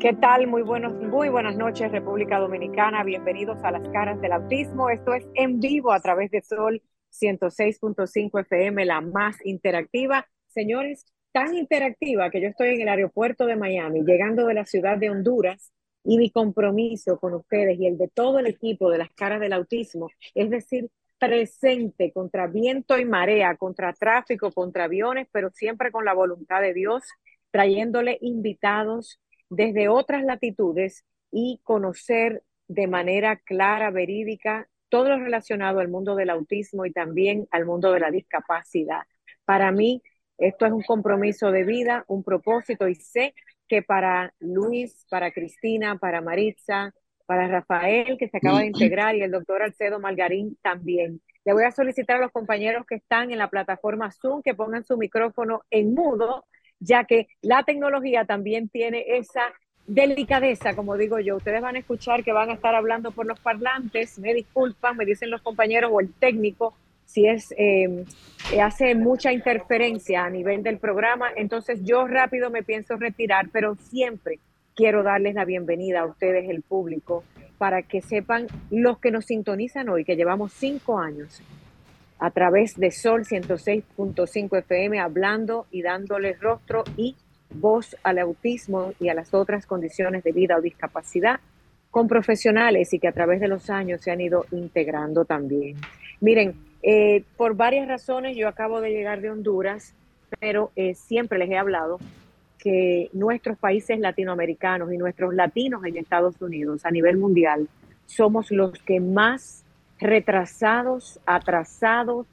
¿Qué tal? Muy, buenos, muy buenas noches, República Dominicana. Bienvenidos a las caras del autismo. Esto es en vivo a través de Sol 106.5 FM, la más interactiva. Señores, tan interactiva que yo estoy en el aeropuerto de Miami, llegando de la ciudad de Honduras, y mi compromiso con ustedes y el de todo el equipo de las caras del autismo, es decir, presente contra viento y marea, contra tráfico, contra aviones, pero siempre con la voluntad de Dios, trayéndole invitados desde otras latitudes y conocer de manera clara, verídica, todo lo relacionado al mundo del autismo y también al mundo de la discapacidad. Para mí, esto es un compromiso de vida, un propósito y sé que para Luis, para Cristina, para Maritza, para Rafael, que se acaba de integrar, y el doctor Alcedo Margarín también. Le voy a solicitar a los compañeros que están en la plataforma Zoom que pongan su micrófono en mudo ya que la tecnología también tiene esa delicadeza, como digo yo. Ustedes van a escuchar que van a estar hablando por los parlantes, me disculpan, me dicen los compañeros o el técnico, si es eh, hace mucha interferencia a nivel del programa, entonces yo rápido me pienso retirar, pero siempre quiero darles la bienvenida a ustedes, el público, para que sepan los que nos sintonizan hoy, que llevamos cinco años a través de Sol 106.5 FM, hablando y dándole rostro y voz al autismo y a las otras condiciones de vida o discapacidad con profesionales y que a través de los años se han ido integrando también. Miren, eh, por varias razones yo acabo de llegar de Honduras, pero eh, siempre les he hablado que nuestros países latinoamericanos y nuestros latinos en Estados Unidos a nivel mundial somos los que más retrasados, atrasados,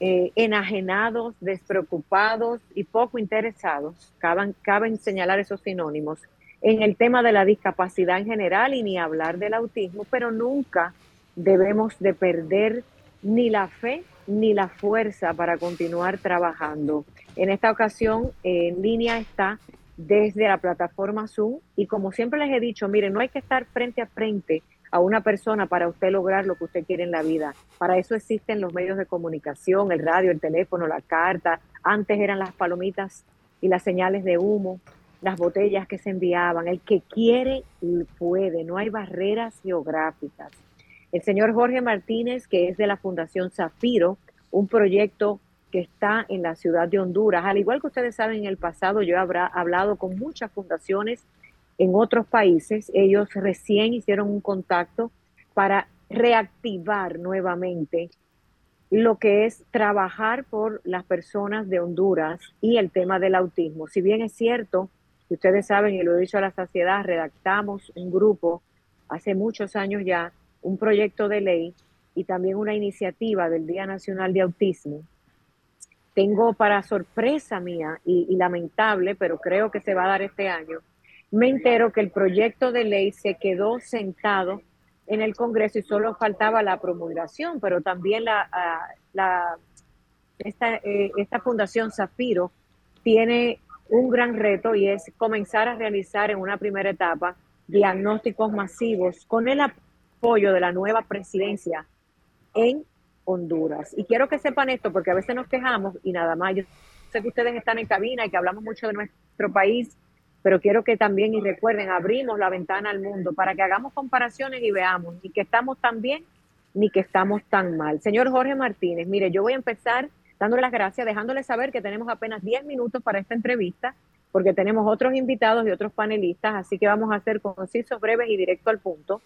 eh, enajenados, despreocupados y poco interesados, caben, señalar esos sinónimos, en el tema de la discapacidad en general y ni hablar del autismo, pero nunca debemos de perder ni la fe ni la fuerza para continuar trabajando. En esta ocasión, en línea está desde la plataforma Zoom y como siempre les he dicho, miren, no hay que estar frente a frente a una persona para usted lograr lo que usted quiere en la vida. Para eso existen los medios de comunicación, el radio, el teléfono, la carta. Antes eran las palomitas y las señales de humo, las botellas que se enviaban. El que quiere puede, no hay barreras geográficas. El señor Jorge Martínez, que es de la Fundación Zafiro, un proyecto que está en la ciudad de Honduras. Al igual que ustedes saben, en el pasado yo he hablado con muchas fundaciones en otros países, ellos recién hicieron un contacto para reactivar nuevamente lo que es trabajar por las personas de Honduras y el tema del autismo. Si bien es cierto, ustedes saben, y lo he dicho a la sociedad, redactamos un grupo hace muchos años ya, un proyecto de ley y también una iniciativa del Día Nacional de Autismo. Tengo para sorpresa mía y lamentable, pero creo que se va a dar este año, me entero que el proyecto de ley se quedó sentado en el Congreso y solo faltaba la promulgación, pero también la, ah, esta, eh, esta fundación Zafiro tiene un gran reto y es comenzar a realizar en una primera etapa diagnósticos masivos con el apoyo de la nueva presidencia en Honduras. Y quiero que sepan esto porque a veces nos quejamos y nada más. Yo sé que ustedes están en cabina y que hablamos mucho de nuestro país pero quiero que también y recuerden, abrimos la ventana al mundo para que hagamos comparaciones y veamos ni que estamos tan bien ni que estamos tan mal. Señor Jorge Martínez, mire, yo voy a empezar dándole las gracias, dejándole saber que tenemos apenas 10 minutos para esta entrevista, porque tenemos otros invitados y otros panelistas, así que vamos a ser concisos, breves y directo al punto,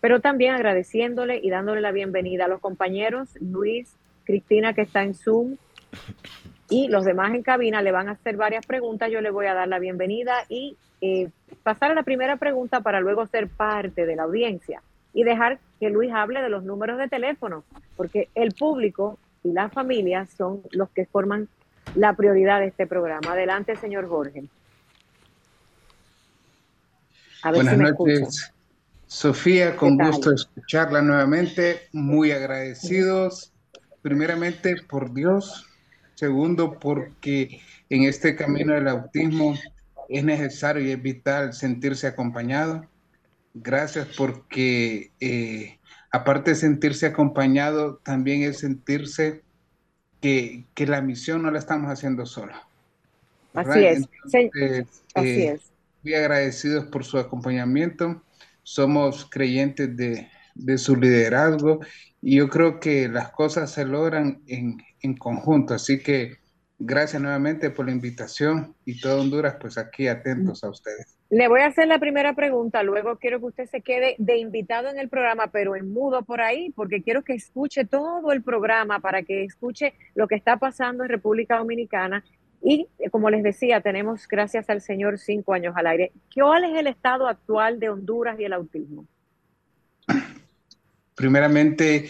pero también agradeciéndole y dándole la bienvenida a los compañeros Luis, Cristina que está en Zoom, y los demás en cabina le van a hacer varias preguntas. Yo le voy a dar la bienvenida y eh, pasar a la primera pregunta para luego ser parte de la audiencia y dejar que Luis hable de los números de teléfono, porque el público y las familias son los que forman la prioridad de este programa. Adelante, señor Jorge. Buenas noches. Sofía, con gusto escucharla nuevamente, muy agradecidos, primeramente por Dios, segundo porque en este camino del autismo es necesario y es vital sentirse acompañado. Gracias porque eh, aparte de sentirse acompañado, también es sentirse que, la misión no la estamos haciendo solo. Así es. Así eh, es. Muy agradecidos por su acompañamiento. Somos creyentes de, su liderazgo y yo creo que las cosas se logran en, en conjunto. Así que Gracias nuevamente por la invitación y todo Honduras, pues aquí atentos a ustedes. Le voy a hacer la primera pregunta, luego quiero que usted se quede de invitado en el programa, pero en mudo por ahí, porque quiero que escuche todo el programa para que escuche lo que está pasando en República Dominicana. Y como les decía, tenemos, gracias al Señor, cinco años al aire. ¿Cuál es el estado actual de Honduras y el autismo? Primeramente,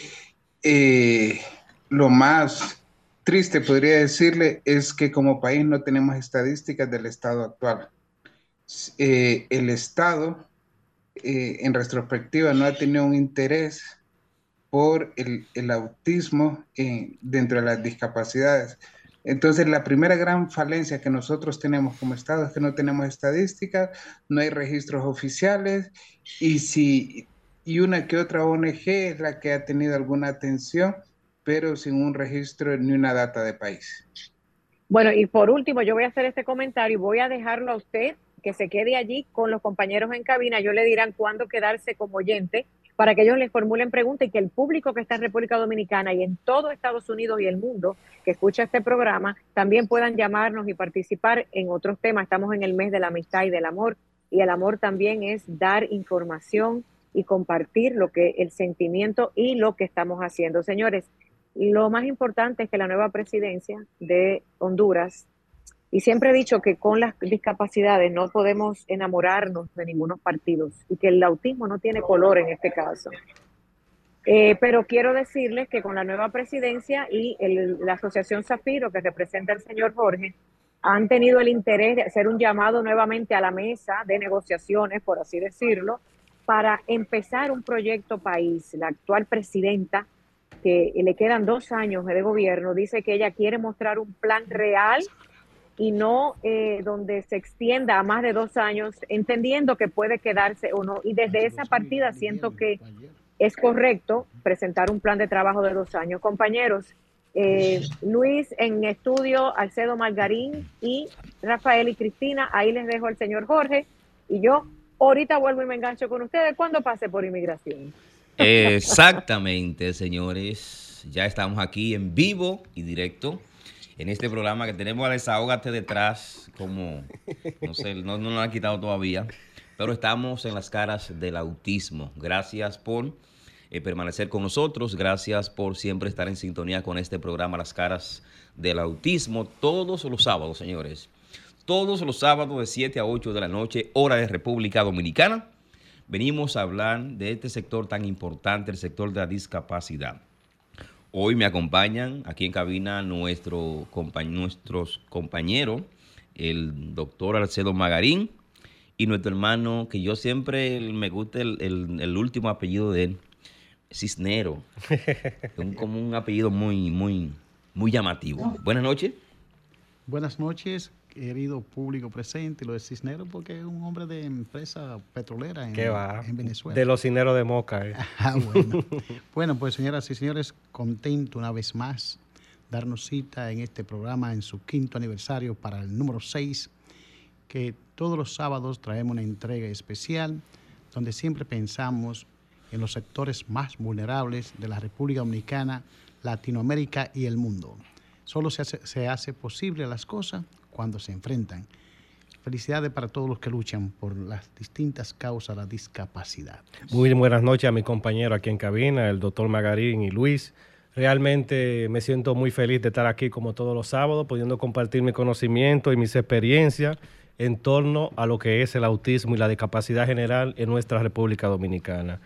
eh, lo más triste, podría decirle, es que como país no tenemos estadísticas del estado actual. Eh, el Estado, eh, en retrospectiva, no ha tenido un interés por el, autismo eh, dentro de las discapacidades. Entonces, la primera gran falencia que nosotros tenemos como Estado es que no tenemos estadísticas, no hay registros oficiales y si y una que otra ONG es la que ha tenido alguna atención, pero sin un registro ni una data de país. Bueno, y por último, yo voy a hacer este comentario y voy a dejarlo a usted que se quede allí con los compañeros en cabina. Yo le dirán cuándo quedarse como oyente para que ellos les formulen preguntas y que el público que está en República Dominicana y en todo Estados Unidos y el mundo que escucha este programa también puedan llamarnos y participar en otros temas. Estamos en el mes de la amistad y del amor y el amor también es dar información y compartir lo que el sentimiento y lo que estamos haciendo. Señores, lo más importante es que la nueva presidencia de Honduras, y siempre he dicho que con las discapacidades no podemos enamorarnos de ningunos partidos y que el autismo no tiene color en este caso. Eh, pero quiero decirles que con la nueva presidencia y la asociación Zafiro, que representa el señor Jorge, han tenido el interés de hacer un llamado nuevamente a la mesa de negociaciones, por así decirlo, para empezar un proyecto país. La actual presidenta que le quedan dos años de gobierno, dice que ella quiere mostrar un plan real y no eh, donde se extienda a más de dos años, entendiendo que puede quedarse o no. Y desde esa partida siento que es correcto presentar un plan de trabajo de dos años. Compañeros, eh, Luis en estudio, Alcedo Margarín y Rafael y Cristina, ahí les dejo al señor Jorge y yo ahorita vuelvo y me engancho con ustedes cuando pase por inmigración. Exactamente, señores. Ya estamos aquí en vivo y directo en este programa que tenemos a Desahógate detrás, como no sé, no, no lo han quitado todavía, pero estamos en las caras del autismo. Gracias por eh, permanecer con nosotros, gracias por siempre estar en sintonía con este programa Las caras del autismo todos los sábados, señores. Todos los sábados de 7 a 8 de la noche, hora de República Dominicana venimos a hablar de este sector tan importante, el sector de la discapacidad. Hoy me acompañan aquí en cabina nuestro, nuestros compañeros, el doctor Alcedo Magarín y nuestro hermano, que yo siempre me gusta el, último apellido de él, Cisnero. un, como un apellido muy, muy, muy llamativo. Buenas noches. Buenas noches querido público presente, lo de Cisneros, porque es un hombre de empresa petrolera en, Venezuela. De los Cisneros de Moca. Eh. Ah, bueno. bueno, pues señoras y señores, contento una vez más darnos cita en este programa en su quinto aniversario para el número 6, que todos los sábados traemos una entrega especial donde siempre pensamos en los sectores más vulnerables de la República Dominicana, Latinoamérica y el mundo. Solo se hace, se hace posible las cosas cuando se enfrentan. Felicidades para todos los que luchan por las distintas causas de la discapacidad. Muy buenas noches a mi compañero aquí en cabina, el doctor Magarín y Luis. Realmente me siento muy feliz de estar aquí como todos los sábados, pudiendo compartir mi conocimiento y mis experiencias en torno a lo que es el autismo y la discapacidad general en nuestra República Dominicana.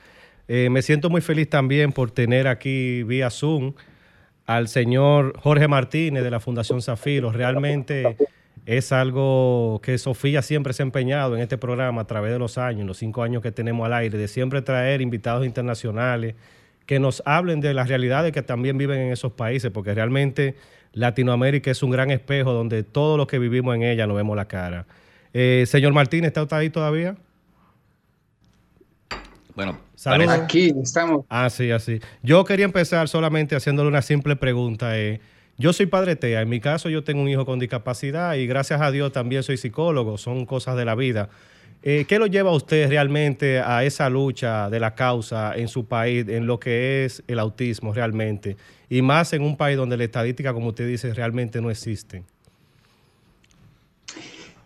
Eh, me siento muy feliz también por tener aquí vía Zoom al señor Jorge Martínez de la Fundación Zafiro. Realmente es algo que Sofía siempre se ha empeñado en este programa a través de los años, los cinco años que tenemos al aire, de siempre traer invitados internacionales que nos hablen de las realidades que también viven en esos países, porque realmente Latinoamérica es un gran espejo donde todos los que vivimos en ella nos vemos la cara. Eh, señor Martín, ¿está usted ahí todavía? Bueno, Saludos. Aquí estamos. Ah, sí, así. Yo quería empezar solamente haciéndole una simple pregunta. eh. Yo soy padre TEA. En mi caso, yo tengo un hijo con discapacidad y gracias a Dios también soy psicólogo. Son cosas de la vida. Eh, ¿Qué lo lleva a usted realmente a esa lucha de la causa en su país, en lo que es el autismo realmente? Y más en un país donde la estadística, como usted dice, realmente no existe.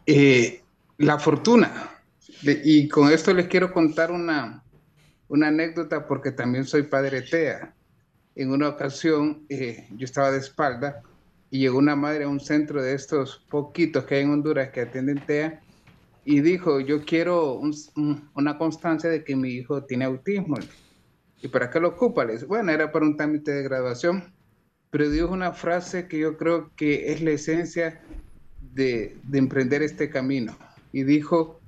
Eh, la fortuna. Y con esto les quiero contar una, una anécdota porque también soy padre TEA. En una ocasión eh, yo estaba de espalda y llegó una madre a un centro de estos poquitos que hay en Honduras que atienden TEA y dijo, yo quiero un- un- una constancia de que mi hijo tiene autismo. ¿Y para qué lo ocupa? Bueno, era para un trámite de graduación, pero dijo una frase que yo creo que es la esencia de, de emprender este camino. Y dijo,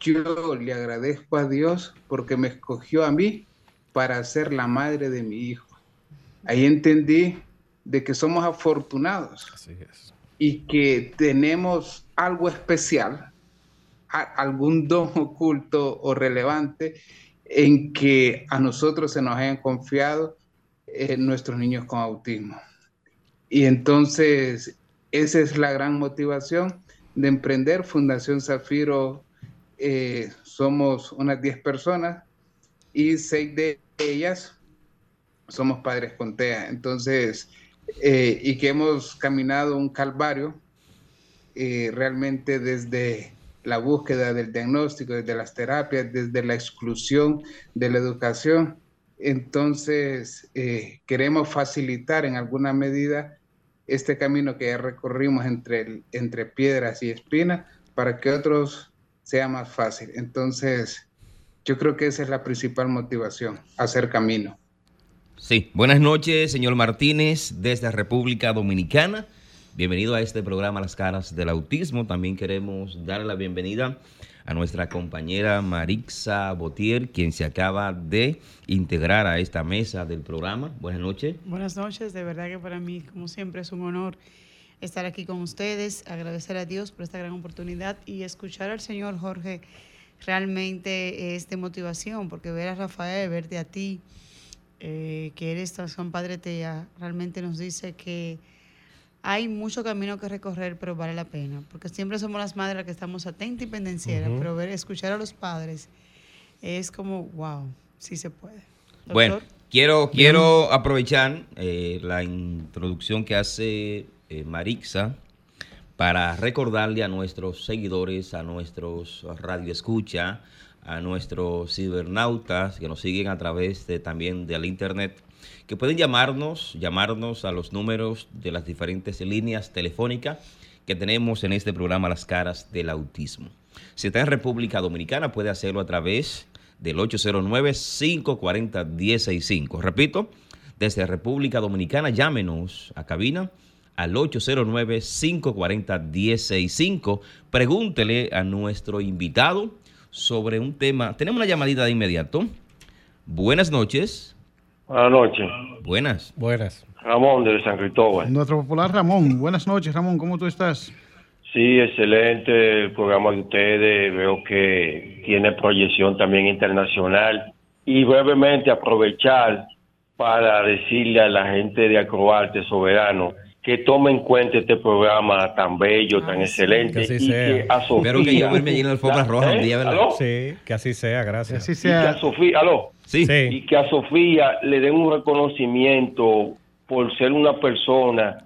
yo le agradezco a Dios porque me escogió a mí para ser la madre de mi hijo. Ahí entendí de que somos afortunados Así es. y que tenemos algo especial, algún don oculto o relevante en que a nosotros se nos hayan confiado eh, nuestros niños con autismo. Y entonces esa es la gran motivación de emprender Fundación Zafiro. eh, somos unas 10 personas y seis de ellas somos padres con TEA. Entonces, eh, y que hemos caminado un calvario eh, realmente desde la búsqueda del diagnóstico, desde las terapias, desde la exclusión de la educación. Entonces, eh, queremos facilitar en alguna medida este camino que ya recorrimos entre, entre piedras y espinas para que otros sea más fácil. Entonces, yo creo que esa es la principal motivación, hacer camino. Sí, buenas noches, señor Martínez, desde República Dominicana. Bienvenido a este programa Las Caras del Autismo. También queremos darle la bienvenida a nuestra compañera Marixa Botier, quien se acaba de integrar a esta mesa del programa. Buenas noches. Buenas noches, de verdad que para mí, como siempre, es un honor estar aquí con ustedes, agradecer a Dios por esta gran oportunidad y escuchar al señor Jorge realmente es de motivación, porque ver a Rafael, verte a ti, eh, que eres San Padre Tea, realmente nos dice que hay mucho camino que recorrer, pero vale la pena, porque siempre somos las madres las que estamos atentas y pendencieras, pero ver, escuchar a los padres es como, wow, sí se puede. Bueno, quiero, quiero aprovechar eh, la introducción que hace eh, Marixa para recordarle a nuestros seguidores, a nuestros radioescucha, a nuestros cibernautas que nos siguen a través de también del internet, que pueden llamarnos, llamarnos a los números de las diferentes líneas telefónicas que tenemos en este programa Las Caras del Autismo. Si está en República Dominicana, puede hacerlo a través del 809-540-1065. Repito, desde República Dominicana, llámenos a cabina al 809-540-1065. Pregúntele a nuestro invitado sobre un tema. Tenemos una llamadita de inmediato. Buenas noches. Buenas noches. Buenas. Buenas. Ramón de San Cristóbal. Nuestro popular Ramón. Buenas noches, Ramón. ¿Cómo tú estás? Sí, excelente el programa de ustedes. Veo que tiene proyección también internacional. Y brevemente aprovechar para decirle a la gente de Acroarte Soberano que tome en cuenta este programa tan bello, tan Ay, sí. excelente. Que así y sea. que a Sofía... Espero que yo verme allí en la alfombra roja un día, ¿verdad? ¿Aló? Sí, que así sea, gracias. Así Y que a sea. Sofía... ¿Aló? Sí. Sí. y que a Sofía le den un reconocimiento por ser una persona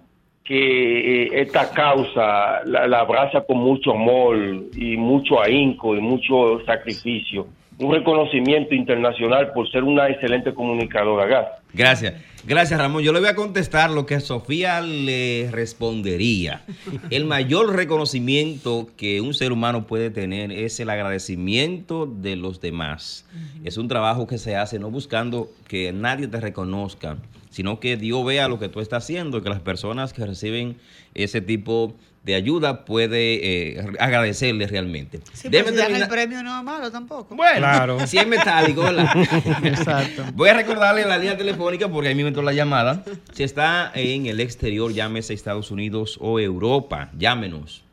que eh, esta causa la, la abraza con mucho amor y mucho ahínco y mucho sacrificio. Un reconocimiento internacional por ser una excelente comunicadora. Gas. Gracias. Gracias, Ramón. Yo le voy a contestar lo que Sofía le respondería. El mayor reconocimiento que un ser humano puede tener es el agradecimiento de los demás. Es un trabajo que se hace no buscando que nadie te reconozca, sino que Dios vea lo que tú estás haciendo, que las personas que reciben ese tipo de ayuda puede eh, agradecerle realmente. Sí, pero si el premio no es malo tampoco. Bueno, Claro. si es metálico, ¿verdad? Exacto. Voy a recordarle la línea telefónica porque ahí me entró la llamada. Si está en el exterior, llámese a Estados Unidos o Europa. Llámenos.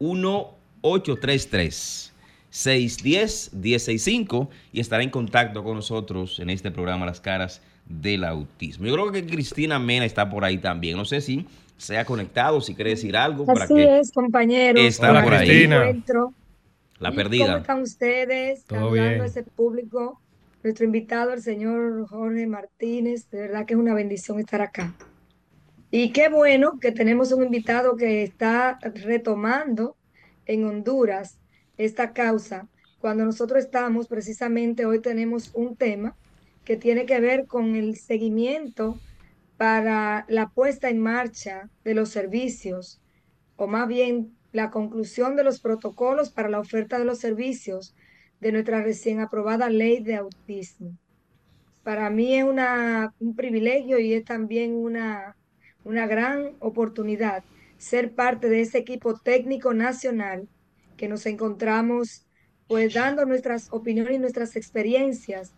1-833-610-165 y estará en contacto con nosotros en este programa Las Caras del Autismo. Yo creo que Cristina Mena está por ahí también. No sé si se ha conectado, si quiere decir algo. para Así que es, compañeros. Está Hola, por ahí. Encuentro. La ¿Y perdida. ¿Cómo están ustedes? Todo Saludando bien. a ese público. Nuestro invitado, el señor Jorge Martínez. De verdad que es una bendición estar acá. Y qué bueno que tenemos un invitado que está retomando en Honduras esta causa. Cuando nosotros estamos, precisamente hoy tenemos un tema que tiene que ver con el seguimiento para la puesta en marcha de los servicios, o más bien la conclusión de los protocolos para la oferta de los servicios de nuestra recién aprobada ley de autismo. Para mí es una, un privilegio y es también una, una gran oportunidad ser parte de ese equipo técnico nacional que nos encontramos pues dando nuestras opiniones y nuestras experiencias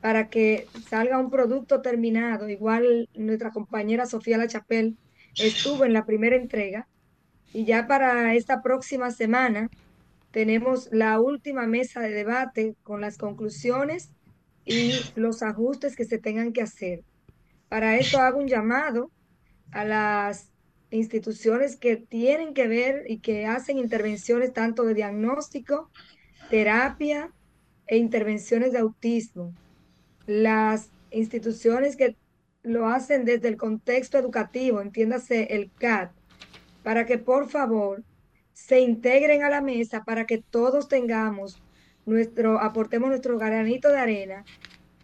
para que salga un producto terminado. Igual nuestra compañera Sofía Lachapelle estuvo en la primera entrega y ya para esta próxima semana tenemos la última mesa de debate con las conclusiones y los ajustes que se tengan que hacer. Para eso hago un llamado a las instituciones que tienen que ver y que hacen intervenciones tanto de diagnóstico, terapia e intervenciones de autismo. Las instituciones que lo hacen desde el contexto educativo, entiéndase el CAT, para que por favor se integren a la mesa para que todos tengamos nuestro, aportemos nuestro granito de arena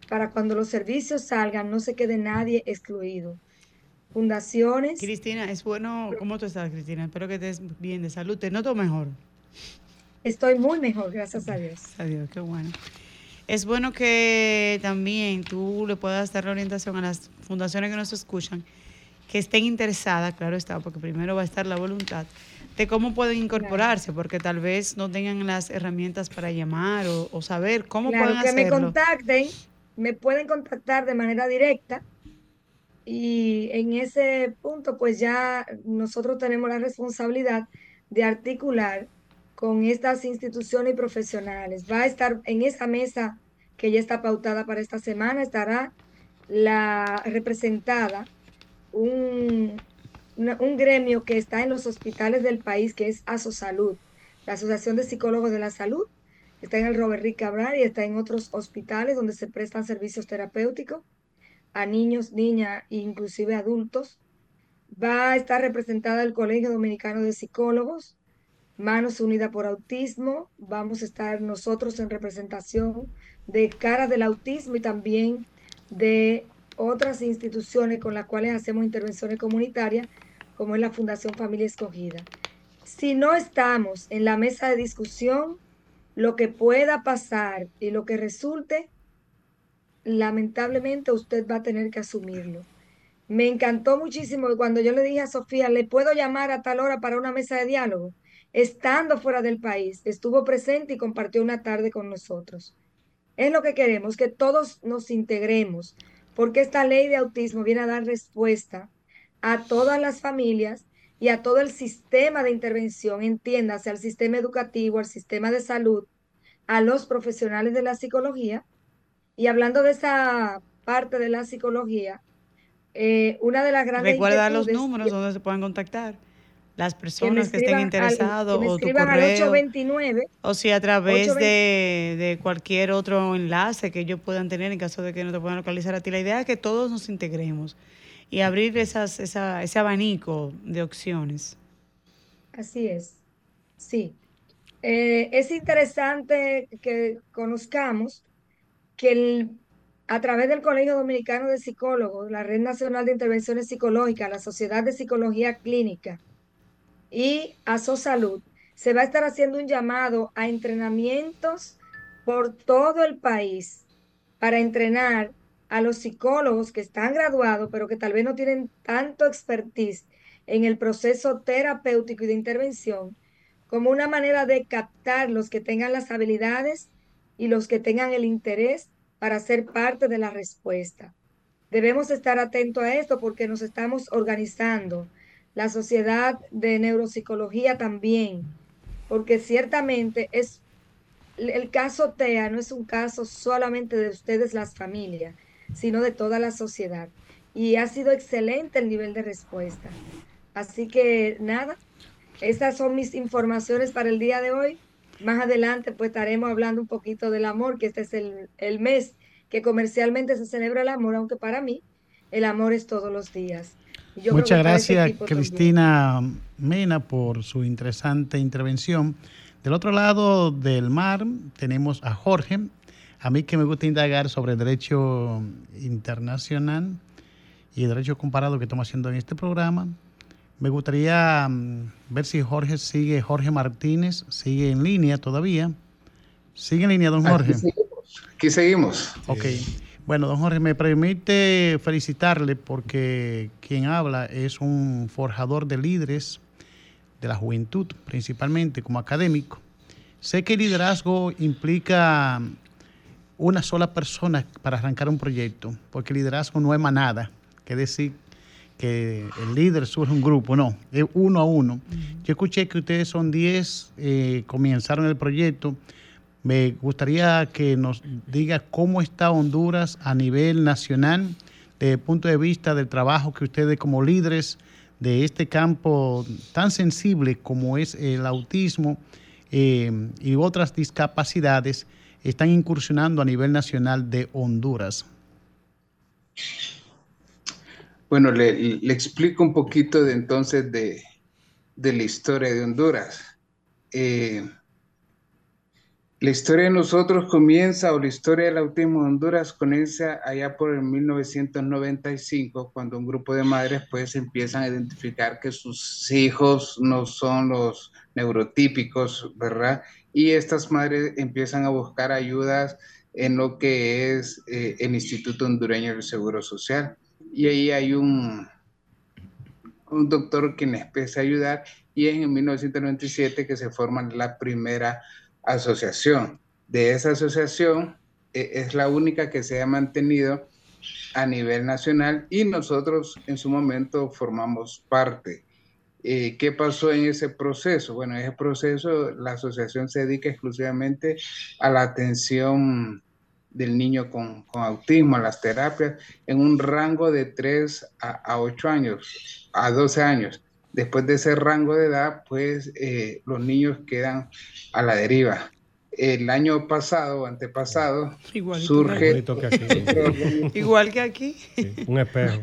para cuando los servicios salgan no se quede nadie excluido. Fundaciones. Cristina, es bueno. ¿Cómo tú estás, Cristina? Espero que estés bien de salud. Te noto mejor. Estoy muy mejor, gracias a Dios. Adiós, qué bueno. Es bueno que también tú le puedas dar la orientación a las fundaciones que nos escuchan, que estén interesadas, claro está, porque primero va a estar la voluntad, de cómo pueden incorporarse, porque tal vez no tengan las herramientas para llamar o, o saber cómo Claro, pueden que me hacerlo. contacten, me pueden contactar de manera directa y en ese punto pues ya nosotros tenemos la responsabilidad de articular con estas instituciones y profesionales. Va a estar en esa mesa que ya está pautada para esta semana, estará la representada un, un gremio que está en los hospitales del país, que es ASOSalud, la Asociación de Psicólogos de la Salud, está en el Robert Rick Cabral y está en otros hospitales donde se prestan servicios terapéuticos a niños, niñas e inclusive adultos. Va a estar representada el Colegio Dominicano de Psicólogos, Manos Unidas por Autismo. Vamos a estar nosotros en representación de Cara del Autismo y también de otras instituciones con las cuales hacemos intervenciones comunitarias, como es la Fundación Familia Escogida. Si no estamos en la mesa de discusión, lo que pueda pasar y lo que resulte, lamentablemente usted va a tener que asumirlo. Me encantó muchísimo cuando yo le dije a Sofía, ¿le puedo llamar a tal hora para una mesa de diálogo? Estando fuera del país, estuvo presente y compartió una tarde con nosotros. Es lo que queremos, que todos nos integremos, porque esta ley de autismo viene a dar respuesta a todas las familias y a todo el sistema de intervención, entiéndase, al sistema educativo, al sistema de salud, a los profesionales de la psicología. Y hablando de esa parte de la psicología, eh, una de las grandes Recuerda los números donde se pueden contactar las personas que, estén interesados o tu correo 829 o si a través 820. de, de cualquier otro enlace que ellos puedan tener en caso de que no te puedan localizar a ti. La idea es que todos nos integremos y abrir esas, esa, ese abanico de opciones. Así es, sí. Eh, es interesante que conozcamos que el a través del Colegio Dominicano de Psicólogos, la Red Nacional de Intervenciones Psicológicas, la Sociedad de Psicología Clínica y Salud, se va a estar haciendo un llamado a entrenamientos por todo el país para entrenar a los psicólogos que están graduados, pero que tal vez no tienen tanto expertise en el proceso terapéutico y de intervención, como una manera de captar los que tengan las habilidades y los que tengan el interés para ser parte de la respuesta. Debemos estar atentos a esto porque nos estamos organizando. La sociedad de neuropsicología también, porque ciertamente es el caso TEA no es un caso solamente de ustedes las familias, sino de toda la sociedad. Y ha sido excelente el nivel de respuesta. Así que nada, estas son mis informaciones para el día de hoy. Más adelante pues estaremos hablando un poquito del amor, que este es el, mes que comercialmente se celebra el amor, aunque para mí el amor es todos los días. Muchas gracias Cristina Mena por su interesante intervención. Del otro lado del mar tenemos a Jorge, a mí que me gusta indagar sobre derecho internacional y derecho comparado que estamos haciendo en este programa. Me gustaría mm, ver si Jorge sigue, Jorge Martínez, sigue en línea todavía. ¿Sigue en línea, don Jorge? Aquí seguimos. Ok. Bueno, don Jorge, me permite felicitarle porque quien habla es un forjador de líderes de la juventud, principalmente como académico. Sé que el liderazgo implica una sola persona para arrancar un proyecto, porque el liderazgo no es manada, que decir que el líder surge un grupo, no, es uno a uno. Yo escuché que ustedes son 10, eh, comenzaron el proyecto. Me gustaría que nos diga cómo está Honduras a nivel nacional, desde el punto de vista del trabajo que ustedes como líderes de este campo tan sensible como es el autismo eh, y otras discapacidades, están incursionando a nivel nacional de Honduras. Bueno, le, explico un poquito de entonces de, la historia de Honduras. Eh, la historia de nosotros comienza, o la historia del autismo de Honduras comienza allá por el 1995, cuando un grupo de madres pues empiezan a identificar que sus hijos no son los neurotípicos, ¿verdad? Y estas madres empiezan a buscar ayudas en lo que es eh, el Instituto Hondureño del Seguro Social y ahí hay un, un doctor que les empieza a ayudar y es en 1997 que se forma la primera asociación. De esa asociación e, es la única que se ha mantenido a nivel nacional y nosotros en su momento formamos parte. Eh, ¿Qué pasó en ese proceso? Bueno, en ese proceso la asociación se dedica exclusivamente a la atención del niño con, autismo, a las terapias, en un rango de 3 a, 8 años, a 12 años. Después de ese rango de edad, pues eh, los niños quedan a la deriva. El año pasado, antepasado, surge... Igual que aquí. un espejo.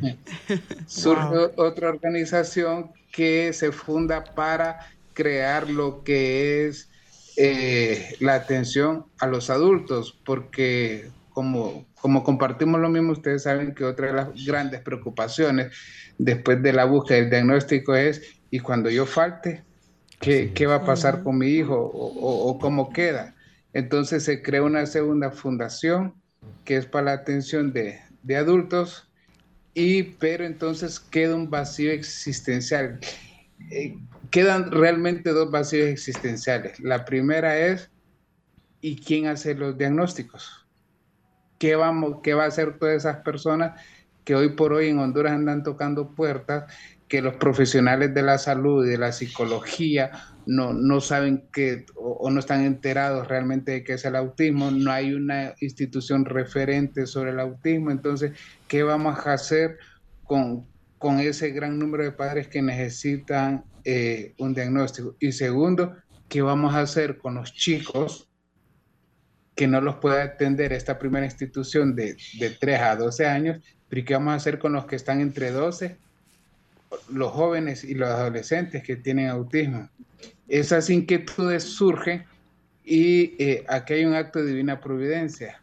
Surge otra organización que se funda para crear lo que es eh, la atención a los adultos, porque como, como compartimos lo mismo, ustedes saben que otra de las grandes preocupaciones después de la búsqueda del diagnóstico es, ¿y cuando yo falte? ¿Qué, qué va a pasar con mi hijo o, o, cómo queda? Entonces se crea una segunda fundación que es para la atención de, de adultos, y, pero entonces queda un vacío existencial. Eh, quedan realmente dos vacíos existenciales. La primera es, ¿y quién hace los diagnósticos? ¿Qué, vamos, ¿Qué va a hacer todas esas personas que hoy por hoy en Honduras andan tocando puertas, que los profesionales de la salud y de la psicología no, no saben que o, no están enterados realmente de qué es el autismo, no hay una institución referente sobre el autismo, entonces, ¿qué vamos a hacer con, con ese gran número de padres que necesitan eh, un diagnóstico. Y segundo, ¿qué vamos a hacer con los chicos que no los puede atender esta primera institución de, de 3 a 12 años? Pero ¿qué vamos a hacer con los que están entre 12, los jóvenes y los adolescentes que tienen autismo? Esas inquietudes surgen y eh, aquí hay un acto de divina providencia.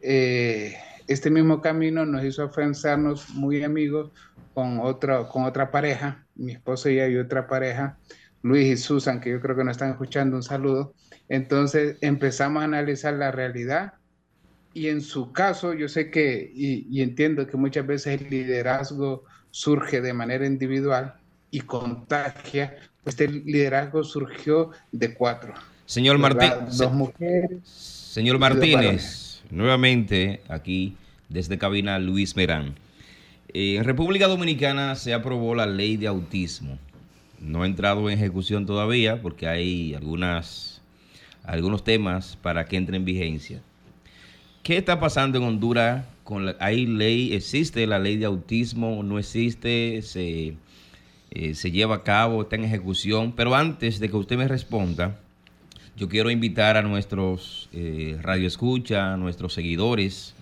Eh, este mismo camino nos hizo afianzarnos muy amigos con otra, con otra pareja, mi esposa y yo y otra pareja, Luis y Susan, que yo creo que nos están escuchando, un saludo. Entonces empezamos a analizar la realidad y en su caso yo sé que y, entiendo que muchas veces el liderazgo surge de manera individual y contagia, este liderazgo surgió de cuatro. Señor Martínez. Dos mujeres. Señor Martínez, nuevamente aquí desde cabina Luis Merán. En República Dominicana se aprobó la ley de autismo. No ha entrado en ejecución todavía porque hay algunas, algunos temas para que entre en vigencia. ¿Qué está pasando en Honduras? Con la, ¿Hay ley? ¿Existe la ley de autismo? ¿No existe? ¿Se, eh, ¿Se lleva a cabo? ¿Está en ejecución? Pero antes de que usted me responda, yo quiero invitar a nuestros eh, radioescucha, a nuestros seguidores,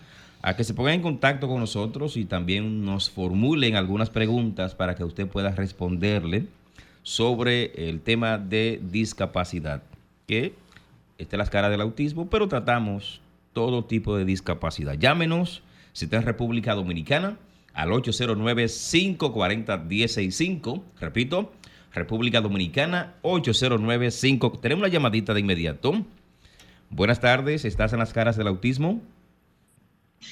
a que se pongan en contacto con nosotros y también nos formulen algunas preguntas para que usted pueda responderle sobre el tema de discapacidad, que está en las caras del autismo, pero tratamos todo tipo de discapacidad. Llámenos si está en República Dominicana al 809-540-165. Repito, República Dominicana 809-5. Tenemos una llamadita de inmediato. Buenas tardes, ¿estás en las caras del autismo?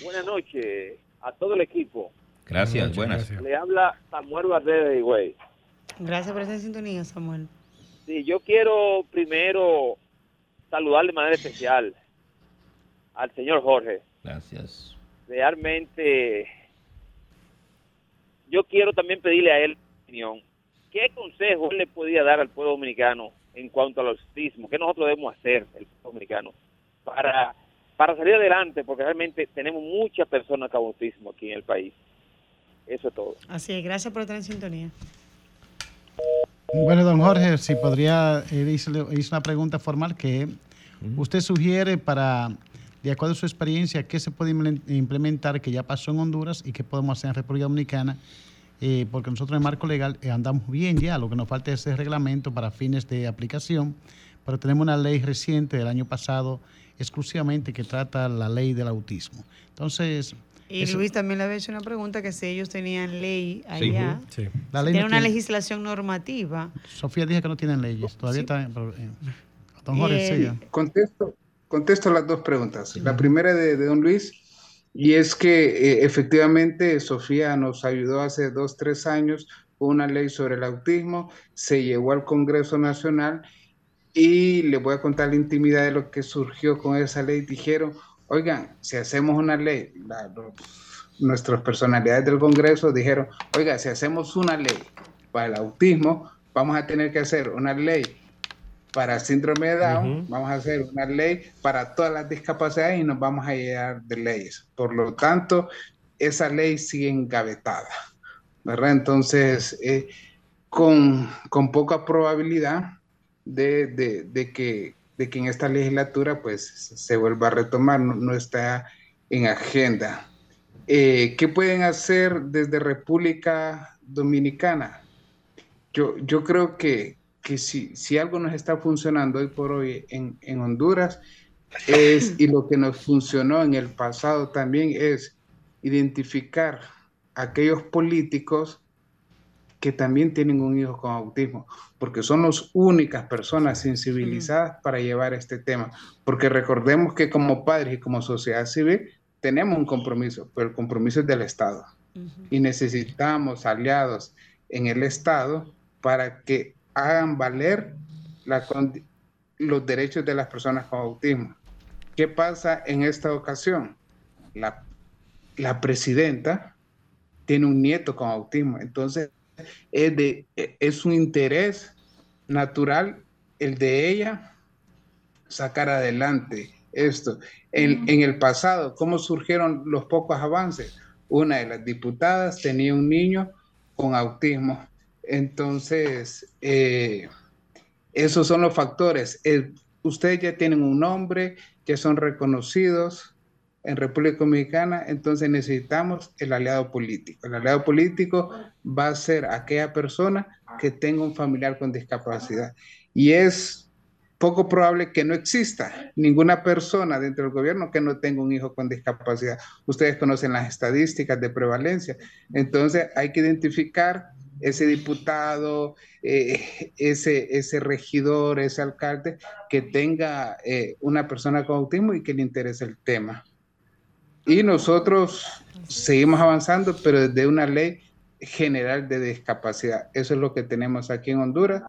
Buenas noches a todo el equipo. Gracias, buenas. Le habla Samuel Barrera de Higüey. Gracias por esa sintonía, Samuel. Sí, yo quiero primero saludar de manera especial al señor Jorge. Gracias. Realmente, yo quiero también pedirle a él opinión. ¿Qué consejo él le podría dar al pueblo dominicano en cuanto al autismo? ¿Qué nosotros debemos hacer, el pueblo dominicano, para, para salir adelante? Porque realmente tenemos muchas personas con autismo aquí en el país. Eso es todo. Así es, gracias por estar en sintonía. Bueno, don Jorge, si podría, eh, hice, una pregunta formal que usted sugiere para de acuerdo a su experiencia, qué se puede implementar que ya pasó en Honduras y qué podemos hacer en República Dominicana, eh, porque nosotros en marco legal eh, andamos bien ya, lo que nos falta es el reglamento para fines de aplicación, pero tenemos una ley reciente del año pasado exclusivamente que trata la ley del autismo. Entonces... Y Luis también le había hecho una pregunta que si ellos tenían ley allá, sí, tienen una legislación normativa. Sofía dice que no tienen leyes, todavía está... Eh, don Jorge, Contesto, contesto las dos preguntas. La primera de, de, don Luis, y es que eh, efectivamente Sofía nos ayudó hace dos, tres años una ley sobre el autismo, se llevó al Congreso Nacional y le voy a contar la intimidad de lo que surgió con esa ley. Dijeron, oigan, si hacemos una ley, nuestras personalidades del Congreso dijeron, oiga, si hacemos una ley para el autismo, vamos a tener que hacer una ley para síndrome de Down, vamos a hacer una ley para todas las discapacidades y nos vamos a llegar de leyes. Por lo tanto, esa ley sigue engavetada, ¿verdad? Entonces, eh, con, con, poca probabilidad de, de, que, de que en esta legislatura pues se vuelva a retomar, no, está en agenda. Eh, ¿Qué pueden hacer desde República Dominicana? Yo, yo creo que, que si, si algo nos está funcionando hoy por hoy en, en Honduras es, y lo que nos funcionó en el pasado también es identificar aquellos políticos que también tienen un hijo con autismo, porque son las únicas personas sensibilizadas para llevar este tema. Porque recordemos que como padres y como sociedad civil tenemos un compromiso, pero el compromiso es del Estado. Y necesitamos aliados en el Estado para que hagan valer los derechos de las personas con autismo. ¿Qué pasa en esta ocasión? La, la presidenta tiene un nieto con autismo, entonces es, de, es un interés natural el de ella sacar adelante esto. En, en, el pasado, ¿cómo surgieron los pocos avances? Una de las diputadas tenía un niño con autismo entonces, eh, esos son los factores. ustedes ya tienen un nombre, ya son reconocidos en República Dominicana, entonces necesitamos el aliado político. El aliado político va a ser aquella persona que tenga un familiar con discapacidad. Y es poco probable que no exista ninguna persona dentro del gobierno que no tenga un hijo con discapacidad. Ustedes conocen las estadísticas de prevalencia. Entonces hay que identificar ese diputado, eh, ese, regidor, ese alcalde que tenga eh, una persona con autismo y que le interese el tema. Y nosotros seguimos avanzando, pero desde una ley general de discapacidad. Eso es lo que tenemos aquí en Honduras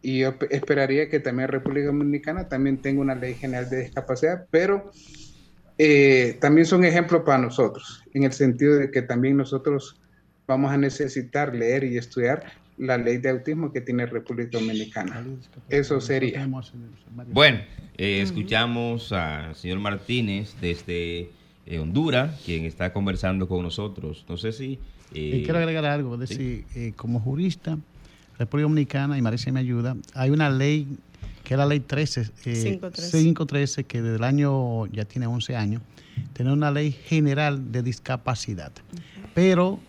y yo esperaría que también República Dominicana también tenga una ley general de discapacidad, pero eh, también son ejemplos para nosotros, en el sentido de que también nosotros vamos a necesitar leer y estudiar la ley de autismo que tiene República Dominicana. Eso sería. Bueno, eh, escuchamos al señor Martínez desde eh, Honduras, quien está conversando con nosotros. No sé si... quiero agregar algo, es decir, como jurista, República Dominicana, y Marisa me ayuda, hay una ley que es la ley 13, eh, 513, que desde el año, ya tiene 11 años, tiene una ley general de discapacidad. Pero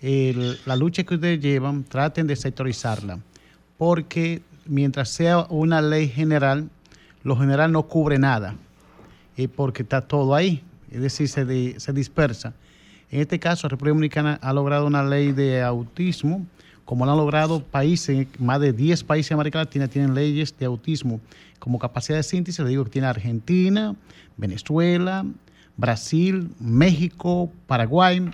la lucha que ustedes llevan, traten de sectorizarla, porque mientras sea una ley general, lo general no cubre nada, y porque está todo ahí, es decir, se, dispersa. En este caso, la República Dominicana ha logrado una ley de autismo, como lo han logrado países, más de 10 países de América Latina tienen leyes de autismo como capacidad de síntesis, le digo que tiene Argentina, Venezuela, Brasil, México, Paraguay,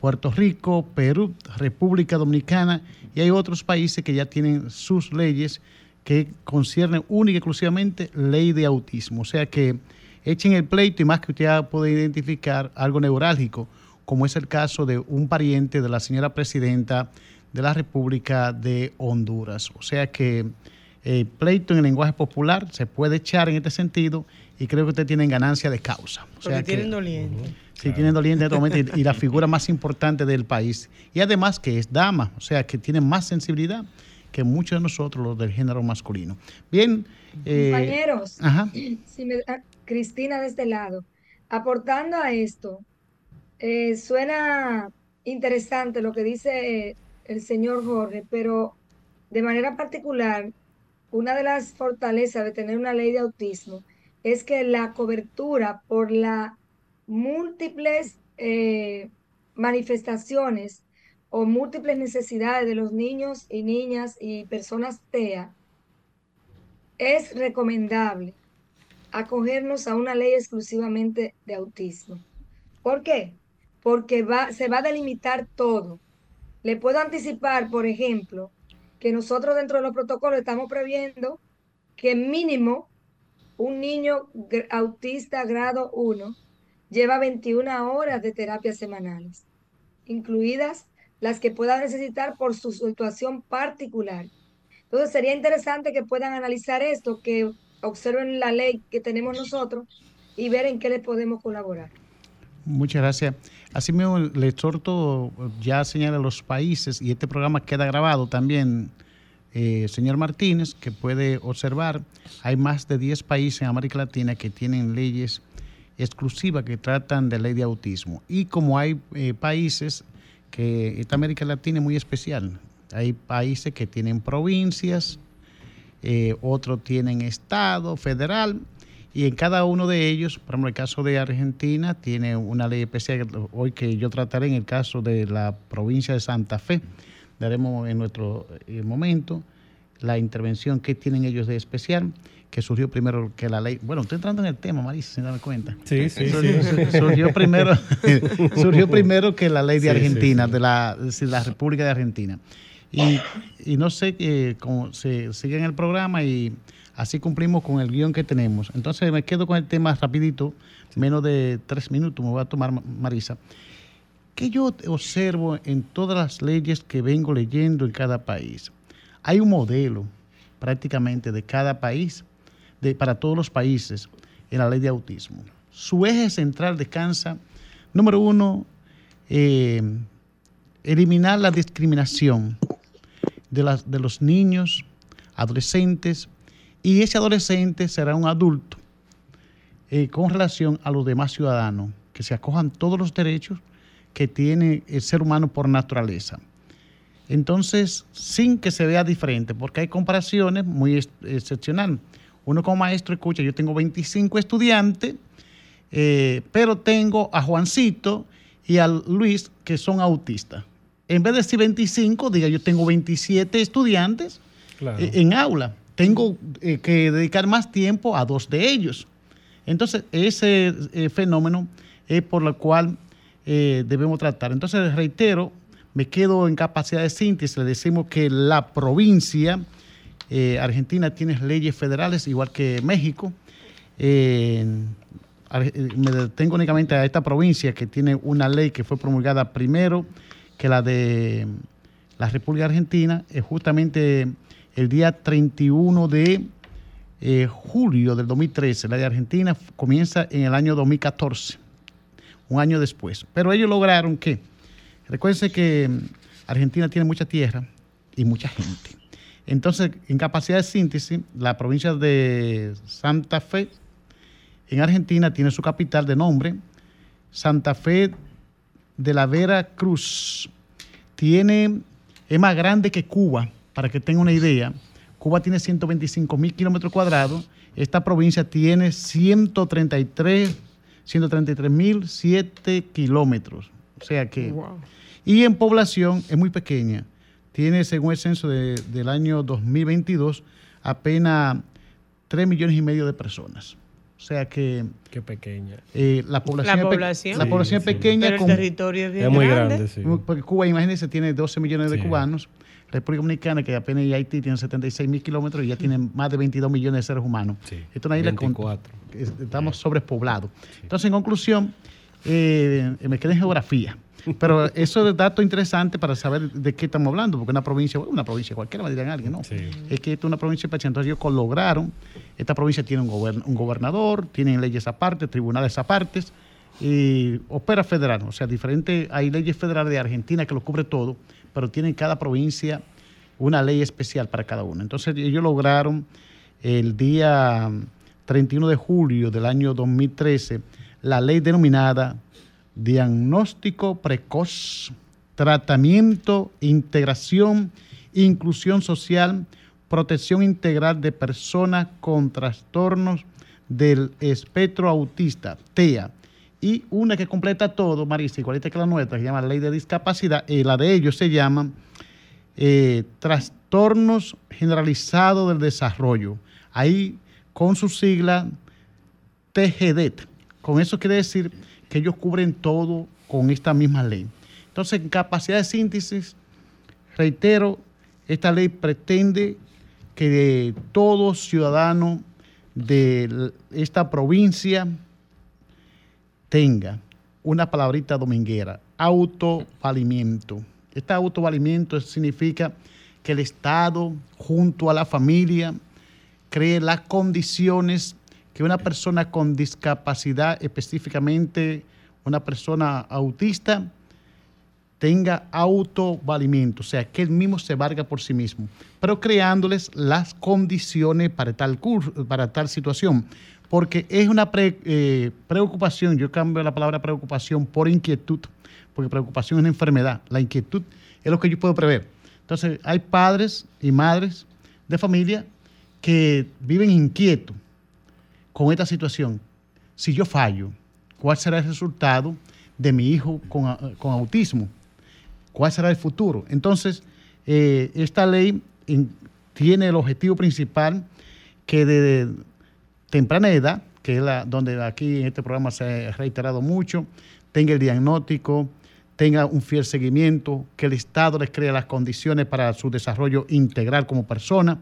Puerto Rico, Perú, República Dominicana y hay otros países que ya tienen sus leyes que conciernen única y exclusivamente ley de autismo. O sea que echen el pleito y más que usted puede identificar algo neurálgico, como es el caso de un pariente de la señora presidenta de la República de Honduras. O sea que el eh, pleito en el lenguaje popular se puede echar en este sentido y creo que ustedes tienen ganancia de causa. O Porque tienen doliente. Sí, tienen doliente en este momento y, la figura más importante del país. Y además que es dama, o sea que tiene más sensibilidad que muchos de nosotros, los del género masculino. Bien. Eh, Compañeros, Cristina de este lado, aportando a esto, eh, suena interesante lo que dice el señor Jorge, pero de manera particular, una de las fortalezas de tener una ley de autismo es que la cobertura por las múltiples eh, manifestaciones o múltiples necesidades de los niños y niñas y personas TEA, es recomendable acogernos a una ley exclusivamente de autismo. ¿Por qué? Porque va, se va a delimitar todo le puedo anticipar, por ejemplo, que nosotros dentro de los protocolos estamos previendo que mínimo un niño autista grado 1 lleva 21 horas de terapias semanales, incluidas las que pueda necesitar por su situación particular. Entonces sería interesante que puedan analizar esto, que observen la ley que tenemos nosotros y ver en qué le podemos colaborar. Muchas gracias. Así mismo, le exhorto, ya señala los países, y este programa queda grabado también, eh, señor Martínez, que puede observar, hay más de 10 países en América Latina que tienen leyes exclusivas que tratan de ley de autismo. Y como hay eh, países que esta América Latina es muy especial, hay países que tienen provincias, eh, otros tienen estado, federal, y en cada uno de ellos, por ejemplo, el caso de Argentina tiene una ley especial hoy que yo trataré en el caso de la provincia de Santa Fe. Daremos en nuestro eh, momento la intervención que tienen ellos de especial, que surgió primero que la ley. Bueno, estoy entrando en el tema, Marisa, sin darme cuenta. Sí, sí. Surgió, primero, surgió primero que la ley de Argentina, de la, de la República de Argentina. Y, no sé eh, cómo se sigue en el programa y Así cumplimos con el guion que tenemos. Entonces me quedo con el tema rapidito, menos de tres minutos me voy a tomar, Marisa. ¿Qué yo observo en todas las leyes que vengo leyendo en cada país? Hay un modelo prácticamente de cada país, de, para todos los países, en la ley de autismo. Su eje central descansa, número uno, eh, eliminar la discriminación de, los niños, adolescentes, y ese adolescente será un adulto eh, con relación a los demás ciudadanos, que se acojan todos los derechos que tiene el ser humano por naturaleza. Entonces, sin que se vea diferente, porque hay comparaciones muy excepcionales. uno como maestro escucha, yo tengo 25 estudiantes, eh, pero tengo a Juancito y a Luis que son autistas. En vez de decir 25, diga yo tengo 27 estudiantes Claro. eh, en aula. Tengo eh, que dedicar más tiempo a dos de ellos. Entonces, ese eh, fenómeno es por lo cual eh, debemos tratar. Entonces, reitero, me quedo en capacidad de síntesis. Le decimos que la provincia, Argentina tiene leyes federales, igual que México. Me detengo únicamente a esta provincia que tiene una ley que fue promulgada primero que la de la República Argentina, es justamente el día 31 de eh, julio del 2013. La de Argentina comienza en el año 2014, un año después. Pero ellos lograron que, recuérdense que mm, Argentina tiene mucha tierra y mucha gente. Entonces, en capacidad de síntesis, la provincia de Santa Fe, en Argentina, tiene su capital de nombre, Santa Fe de la Vera Cruz. Tiene, es más grande que Cuba, para que tenga una idea. Cuba tiene 125 mil kilómetros cuadrados. Esta provincia tiene 133 133 mil 7 kilómetros. O sea que... Y en población es muy pequeña. Tiene, según el censo de- del año 2022, apenas 3 millones y medio de personas. O sea que Qué pequeña. eh, la población, La es pe- población. la Sí, población sí. es pequeña. Pero el con- territorio es bien Es muy grande. grande, sí. porque Cuba, imagínense, tiene 12 millones de Sí. cubanos. República Dominicana, que apenas y Haití tiene 76 mil kilómetros y ya tienen más de 22 millones de seres humanos. Sí, Esto es una isla con- 24. es- estamos sobrepoblados. Entonces, en conclusión, eh, me quedé en geografía. Pero eso es dato interesante para saber de qué estamos hablando, porque una provincia, una provincia cualquiera, me dirán alguien, ¿no? Sí. Es que esto es una provincia pequeña. Entonces ellos lograron, esta provincia tiene un, gobern- un gobernador, tienen leyes aparte, tribunales aparte, y opera federal. O sea, diferente, hay leyes federales de Argentina que lo cubre todo, pero tienen cada provincia una ley especial para cada uno. Entonces ellos lograron el día 31 de julio del año 2013 la ley denominada diagnóstico precoz, tratamiento, integración, inclusión social, protección integral de personas con trastornos del espectro autista, TEA. Y una que completa todo, Marisa, igualita que la nuestra, que se llama Ley de Discapacidad, y la de ellos se llama eh, Trastornos Generalizados del Desarrollo. Ahí, con su sigla, TGDET. Con eso quiere decir que ellos cubren todo con esta misma ley. Entonces, en capacidad de síntesis, reitero, esta ley pretende que todo ciudadano de esta provincia tenga una palabrita dominguera, autovalimiento. Este autovalimiento significa que el Estado, junto a la familia, cree las condiciones que una persona con discapacidad, específicamente una persona autista, tenga autovalimiento, o sea, que él mismo se valga por sí mismo, pero creándoles las condiciones para tal, cur- para tal situación. Porque es una eh, preocupación, yo cambio la palabra preocupación por inquietud, porque preocupación es una enfermedad, la inquietud es lo que yo puedo prever. Entonces, hay padres y madres de familia que viven inquietos con esta situación. Si yo fallo, ¿cuál será el resultado de mi hijo con, con autismo? ¿Cuál será el futuro? Entonces, eh, esta ley en- tiene el objetivo principal que de temprana edad, que es la, donde aquí en este programa se ha reiterado mucho, tenga el diagnóstico, tenga un fiel seguimiento, que el Estado les cree las condiciones para su desarrollo integral como persona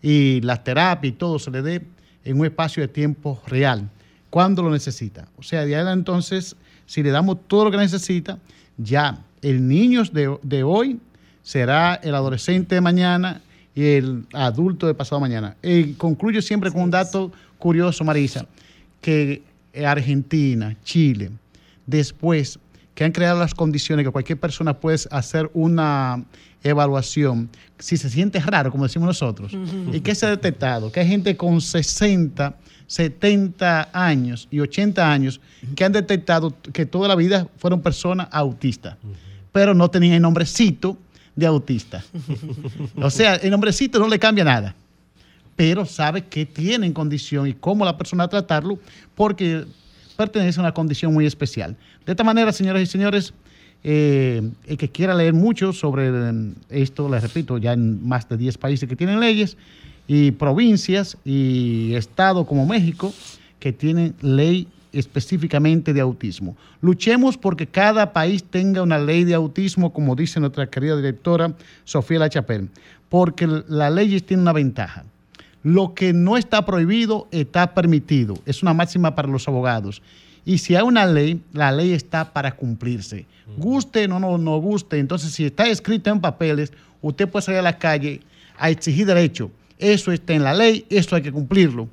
y las terapias y todo se le dé en un espacio de tiempo real, cuando lo necesita. O sea, de ahí entonces, si le damos todo lo que necesita, ya el niño de, de hoy será el adolescente de mañana y el adulto de pasado mañana. Y concluyo siempre con un dato curioso, Marisa, que Argentina, Chile, después que han creado las condiciones que cualquier persona puede hacer una evaluación, si se siente raro, como decimos nosotros, y que se ha detectado que hay gente con 60, 70 años y 80 años que han detectado que toda la vida fueron personas autistas, pero no tenían el nombrecito de autista. O sea, el nombrecito no le cambia nada, pero sabe que tienen condición y cómo la persona tratarlo, porque pertenece a una condición muy especial. De esta manera, señoras y señores, eh, el que quiera leer mucho sobre eh, esto, les repito, ya en más de 10 países que tienen leyes, y provincias y estados como México, que tienen ley específicamente de autismo. Luchemos porque cada país tenga una ley de autismo, como dice nuestra querida directora Sofía Lachapelle, porque la ley tiene una ventaja. Lo que no está prohibido está permitido. Es una máxima para los abogados. Y si hay una ley, la ley está para cumplirse. Guste o no, no, no guste. Entonces, si está escrito en papeles, usted puede salir a la calle a exigir derecho. Eso está en la ley, eso hay que cumplirlo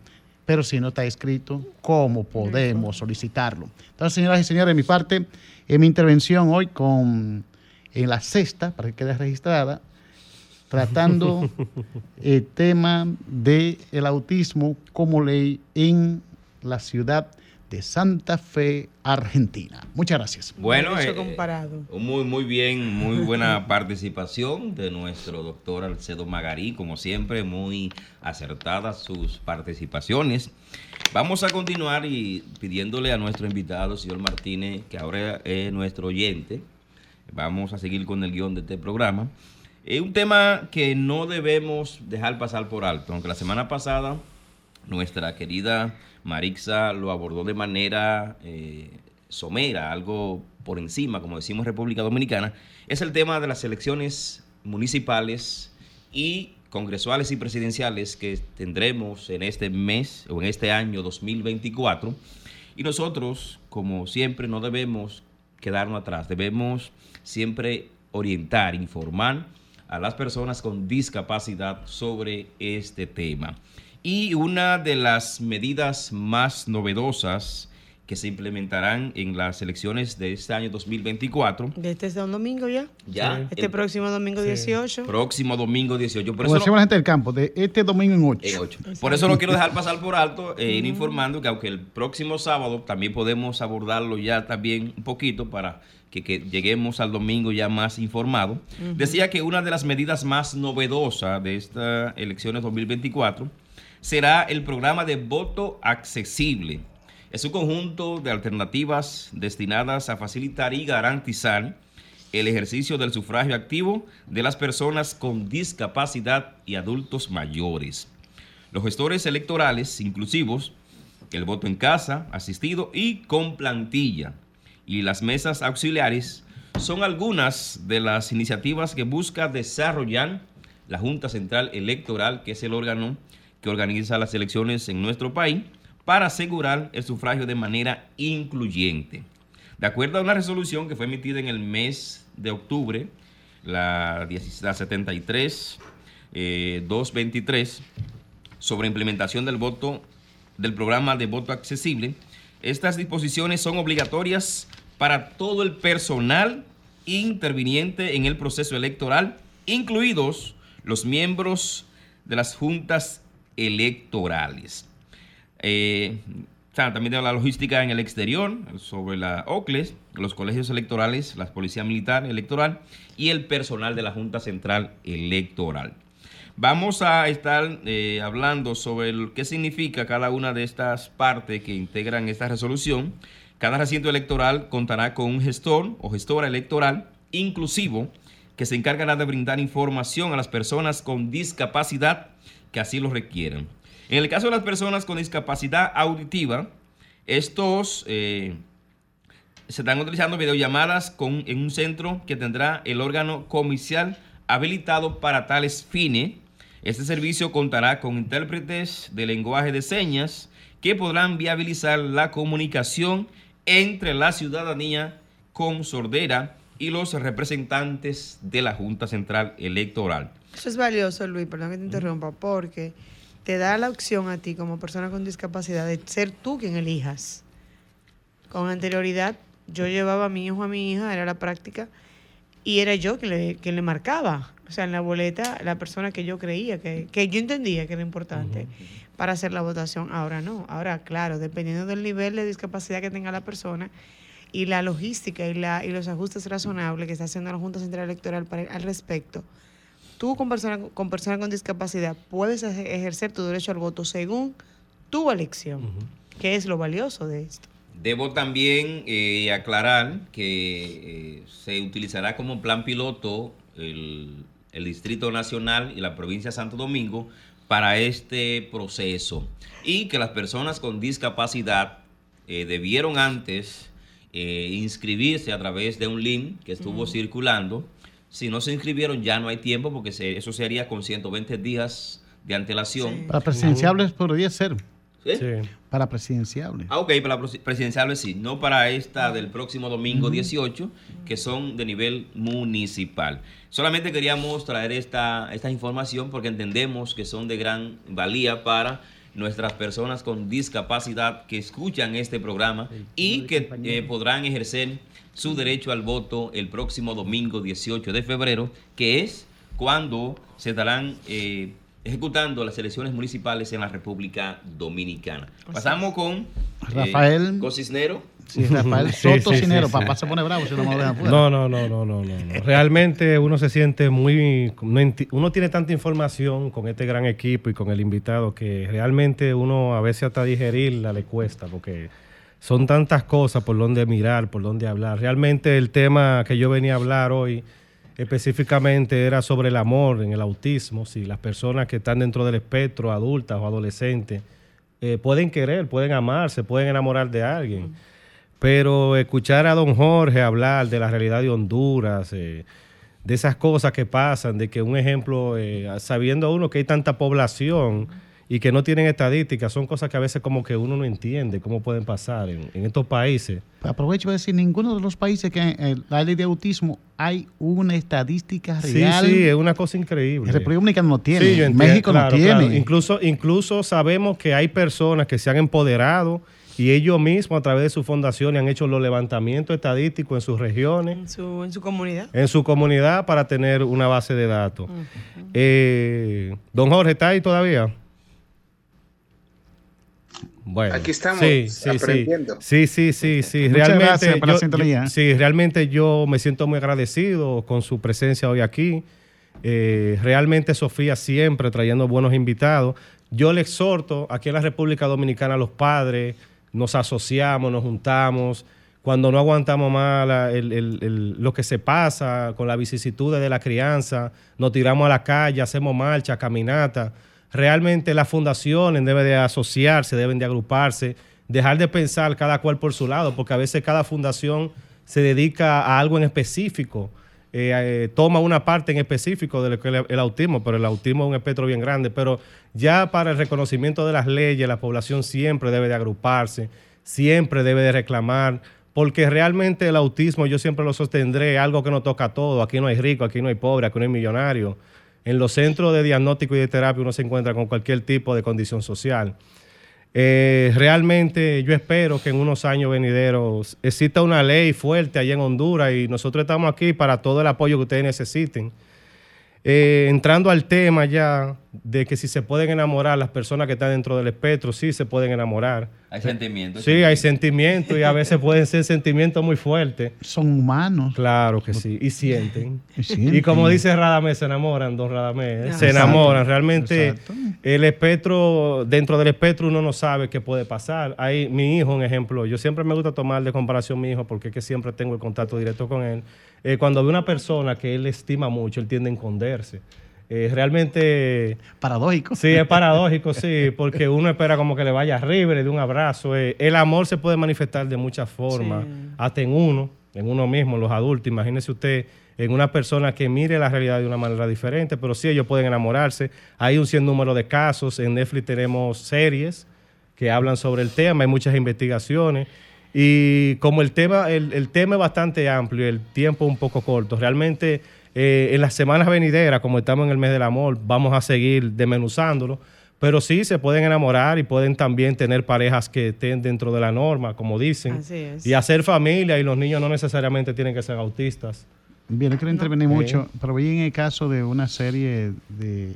pero si no está escrito, ¿cómo podemos solicitarlo? Entonces, señoras y señores, de mi parte, en mi intervención hoy con en la sexta, para que quede registrada, tratando el tema del el autismo como ley en la ciudad de Santa Fe, Argentina. Muchas gracias. Bueno, eh, muy, muy bien, muy buena participación de nuestro doctor Alcedo Magarí, como siempre, muy acertadas sus participaciones. Vamos a continuar y pidiéndole a nuestro invitado, señor Martínez, que ahora es nuestro oyente. Vamos a seguir con el guion de este programa. Un tema que no debemos dejar pasar por alto, aunque la semana pasada nuestra querida Marixa lo abordó de manera eh, somera, algo por encima, como decimos República Dominicana, es el tema de las elecciones municipales y congresuales y presidenciales que tendremos en este mes o en este año 2024. Y nosotros, como siempre, no debemos quedarnos atrás, debemos siempre orientar, informar a las personas con discapacidad sobre este tema. Y una de las medidas más novedosas que se implementarán en las elecciones de este año 2024. ¿De este es un domingo ya? Ya. Este próximo domingo 18. Próximo domingo 18. Por eso la gente del campo, de este domingo en 8. Por eso no quiero dejar pasar por alto, e ir informando que aunque el próximo sábado también podemos abordarlo ya también un poquito para que, lleguemos al domingo ya más informado. Decía que una de las medidas más novedosas de estas elecciones 2024 será el programa de voto accesible. Es un conjunto de alternativas destinadas a facilitar y garantizar el ejercicio del sufragio activo de las personas con discapacidad y adultos mayores. Los gestores electorales inclusivos, el voto en casa, asistido y con plantilla, y las mesas auxiliares son algunas de las iniciativas que busca desarrollar la Junta Central Electoral, que es el órgano que organiza las elecciones en nuestro país para asegurar el sufragio de manera incluyente. De acuerdo a una resolución que fue emitida en el mes de octubre, la, 73 223, eh, sobre implementación del voto del programa de voto accesible, estas disposiciones son obligatorias para todo el personal interviniente en el proceso electoral, incluidos los miembros de las juntas electorales. Eh, también de la logística en el exterior, sobre la OCLES, los colegios electorales, la Policía Militar Electoral y el personal de la Junta Central Electoral. Vamos a estar eh, hablando sobre qué significa cada una de estas partes que integran esta resolución. Cada recinto electoral contará con un gestor o gestora electoral inclusivo que se encargará de brindar información a las personas con discapacidad que así lo requieran. En el caso de las personas con discapacidad auditiva, estos eh, se están utilizando videollamadas con, en un centro que tendrá el órgano comercial habilitado para tales fines. Este servicio contará con intérpretes de lenguaje de señas que podrán viabilizar la comunicación entre la ciudadanía con sordera y los representantes de la Junta Central Electoral. Eso es valioso, Luis, perdón que te interrumpa, porque te da la opción a ti como persona con discapacidad de ser tú quien elijas. Con anterioridad, yo llevaba a mi hijo a mi hija, era la práctica, y era yo quien le, le marcaba. O sea, en la boleta, la persona que yo creía, que, que yo entendía que era importante para hacer la votación. Ahora no. Ahora, claro, dependiendo del nivel de discapacidad que tenga la persona, y la logística y, la, y los ajustes razonables que está haciendo la Junta Central Electoral para, al respecto, tú con personas con, personas con discapacidad puedes ejercer tu derecho al voto según tu elección, que es lo valioso de esto. Debo también eh, aclarar que eh, se utilizará como plan piloto el, Distrito Nacional y la provincia de Santo Domingo para este proceso. Y que las personas con discapacidad eh, debieron antes inscribirse a través de un link que estuvo circulando. Si no se inscribieron ya no hay tiempo porque eso sería con 120 días de antelación. Para presidenciables podría ser. Para presidenciales. Ah, ok, para presidenciales sí, no para esta del próximo domingo 18, que son de nivel municipal. Solamente queríamos traer esta, esta información porque entendemos que son de gran valía para nuestras personas con discapacidad que escuchan este programa y que eh, podrán ejercer su derecho al voto el próximo domingo 18 de febrero, que es cuando se darán... Eh, ejecutando las elecciones municipales en la República Dominicana. Pasamos con eh, Rafael Cocisnero. Sí, Rafael Soto Cinero, papá se pone bravo si no me lo dejan No, no, no, no, no, no. Realmente uno se siente muy... Uno tiene tanta información con este gran equipo y con el invitado que realmente uno a veces hasta digerirla le cuesta porque son tantas cosas por donde mirar, por donde hablar. Realmente el tema que yo venía a hablar hoy específicamente era sobre el amor en el autismo, si las personas que están dentro del espectro, adultas o adolescentes, eh, pueden querer, pueden amarse, pueden enamorar de alguien. Pero escuchar a don Jorge hablar de la realidad de Honduras, eh, de esas cosas que pasan, de que un ejemplo, eh, sabiendo uno que hay tanta población, y que no tienen estadísticas, son cosas que a veces como que uno no entiende cómo pueden pasar en, estos países. Aprovecho para decir, ninguno de los países que en la ley de autismo hay una estadística real. Sí, sí, es una cosa increíble. República Dominicana no tiene, México no tiene. Incluso, incluso sabemos que hay personas que se han empoderado y ellos mismos a través de su fundación han hecho los levantamientos estadísticos en sus regiones. En su, en su comunidad. En su comunidad para tener una base de datos. Eh, don Jorge, ¿está ahí todavía? Bueno, aquí estamos aprendiendo. Sí, sí, sí, sí. Realmente, yo, sí, realmente yo me siento muy agradecido con su presencia hoy aquí. Eh, realmente Sofía siempre trayendo buenos invitados. Yo le exhorto aquí en la República Dominicana a los padres, nos asociamos, nos juntamos. Cuando no aguantamos más lo que se pasa con la vicisitudes de la crianza, nos tiramos a la calle, hacemos marcha, caminata realmente las fundaciones deben de asociarse, deben de agruparse, dejar de pensar cada cual por su lado, porque a veces cada fundación se dedica a algo en específico, eh, eh, toma una parte en específico del el autismo, pero el autismo es un espectro bien grande, pero ya para el reconocimiento de las leyes, la población siempre debe de agruparse, siempre debe de reclamar, porque realmente el autismo yo siempre lo sostendré, algo que no toca a todo, aquí no hay rico, aquí no hay pobre, aquí no hay millonario. En los centros de diagnóstico y de terapia uno se encuentra con cualquier tipo de condición social. Eh, realmente yo espero que en unos años venideros exista una ley fuerte allá en Honduras y nosotros estamos aquí para todo el apoyo que ustedes necesiten. Eh, entrando al tema ya de que si se pueden enamorar las personas que están dentro del espectro, sí se pueden enamorar. Hay sentimientos. Sí, hay sentimientos y a veces pueden ser sentimientos muy fuertes. Son humanos. Claro que sí, y sienten. Y, como dice Radamés, se enamoran, don Radamés, se enamoran. Realmente el espectro, dentro del espectro uno no sabe qué puede pasar. Hay mi hijo, un ejemplo, yo siempre me gusta tomar de comparación mi hijo porque es que siempre tengo el contacto directo con él. Eh, cuando ve una persona que él estima mucho, él tiende a esconderse. Eh, realmente... Paradójico. Sí, es paradójico, sí, porque uno espera como que le vaya arriba, le dé un abrazo. Eh, el amor se puede manifestar de muchas formas, hasta en uno, en uno mismo, los adultos. Imagínese usted en una persona que mire la realidad de una manera diferente, pero sí ellos pueden enamorarse. Hay un cien número de casos, en Netflix tenemos series que hablan sobre el tema, hay muchas investigaciones. Y como el tema, el, el tema es bastante amplio, el tiempo un poco corto, realmente eh, en las semanas venideras, como estamos en el mes del amor, vamos a seguir desmenuzándolo. Pero sí, se pueden enamorar y pueden también tener parejas que estén dentro de la norma, como dicen. Así es. Y hacer familia y los niños no necesariamente tienen que ser autistas. Bien, no quiero intervenir mucho, pero voy en el caso de una serie de,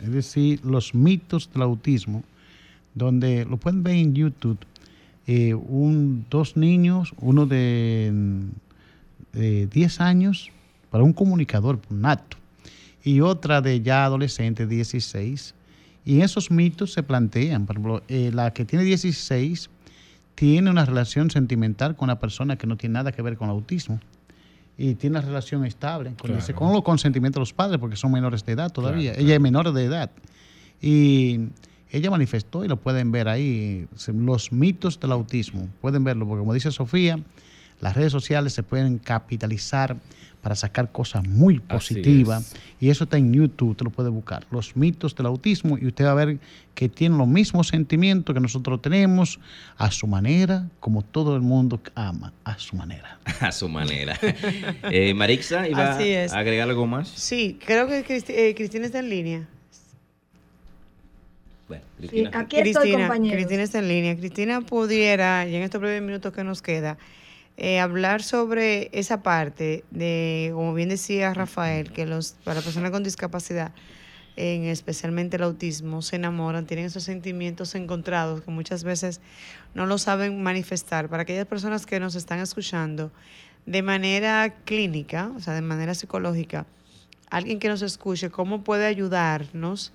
es decir, los mitos del autismo, donde lo pueden ver en YouTube, eh, un, dos niños, uno de, de 10 años para un comunicador nato. y otra de ya adolescente, 16. Y en esos mitos se plantean, por ejemplo, eh, la que tiene 16 tiene una relación sentimental con una persona que no tiene nada que ver con el autismo y tiene una relación estable con, ese- con los consentimientos de los padres porque son menores de edad todavía. Claro, Ella es menor de edad. Y ella manifestó, y lo pueden ver ahí, los mitos del autismo. Pueden verlo, porque como dice Sofía, las redes sociales se pueden capitalizar para sacar cosas muy positivas. Y eso está en YouTube, te lo puede buscar. Los mitos del autismo, y usted va a ver que tienen los mismos sentimientos que nosotros tenemos, a su manera, como todo el mundo ama, a su manera. A su manera. Eh, Marixa, ¿iba Así es. a agregar algo más? Sí, creo que Cristi- eh, Cristina está en línea. Bueno, Cristina. aquí estoy, compañeros. Cristina está en línea. Cristina pudiera, y en estos breves minutos que nos queda, eh, hablar sobre esa parte de, como bien decía Rafael, que los para personas con discapacidad, en especialmente el autismo, se enamoran, tienen esos sentimientos encontrados que muchas veces no lo saben manifestar. Para aquellas personas que nos están escuchando de manera clínica, o sea, de manera psicológica, alguien que nos escuche, ¿cómo puede ayudarnos?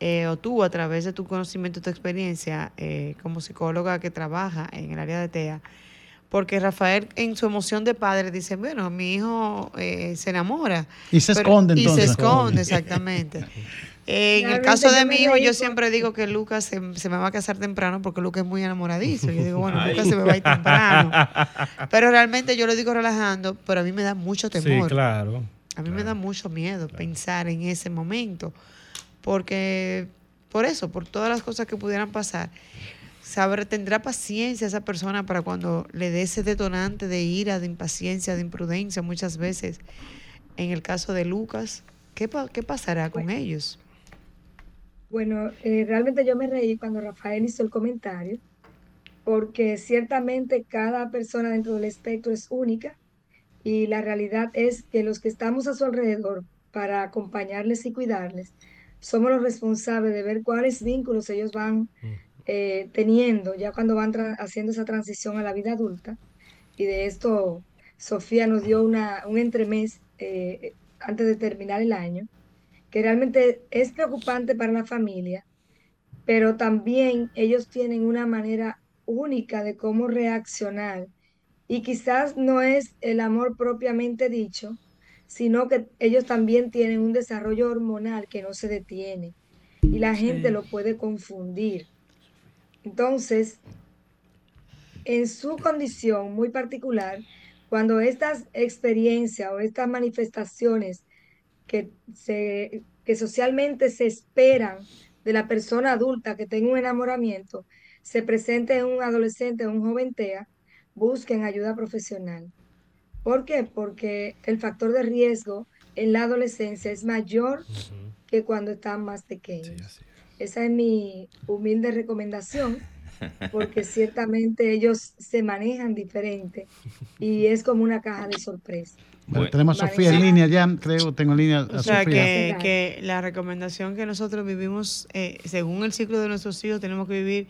eh, o tú a través de tu conocimiento, tu experiencia eh, como psicóloga que trabaja en el área de TEA, porque Rafael en su emoción de padre dice, bueno, mi hijo eh, se enamora. Y se esconde, Y se entonces. esconde, exactamente. Eh, en el caso de mi hijo, yo siempre digo que Lucas se, se me va a casar temprano porque Lucas es muy enamoradizo. Yo digo, bueno. Lucas se me va a ir temprano. Pero realmente yo lo digo relajando, pero a mí me da mucho Sí, temor. claro. A mí me da mucho miedo pensar en ese momento, porque por eso, por todas las cosas que pudieran pasar, saber, tendrá paciencia esa persona para cuando le dé ese detonante de ira, de impaciencia, de imprudencia, muchas veces. En el caso de Lucas, ¿qué, pa- qué pasará con ellos? Bueno, eh, realmente yo me reí cuando Rafael hizo el comentario, porque ciertamente cada persona dentro del espectro es única y la realidad es que los que estamos a su alrededor para acompañarles y cuidarles, somos los responsables de ver cuáles vínculos ellos van eh, teniendo ya cuando van haciendo esa transición a la vida adulta. Y de esto Sofía nos dio una, un entremés eh, antes de terminar el año que realmente es preocupante para la familia, pero también ellos tienen una manera única de cómo reaccionar y quizás no es el amor propiamente dicho, sino que ellos también tienen un desarrollo hormonal que no se detiene y la gente lo puede confundir. Entonces, en su condición muy particular, cuando estas experiencias o estas manifestaciones que, se, que socialmente se esperan de la persona adulta que tenga un enamoramiento, se presente en un adolescente o un joven TEA, busquen ayuda profesional. ¿Por qué? Porque el factor de riesgo en la adolescencia es mayor que cuando están más pequeños. Esa es mi humilde recomendación, porque ciertamente ellos se manejan diferente y es como una caja de sorpresa. Bueno, tenemos a Sofía en línea ya, creo, tengo en línea a O sea, Sofía. que, que la recomendación que nosotros vivimos, eh, según el ciclo de nuestros hijos, tenemos que vivir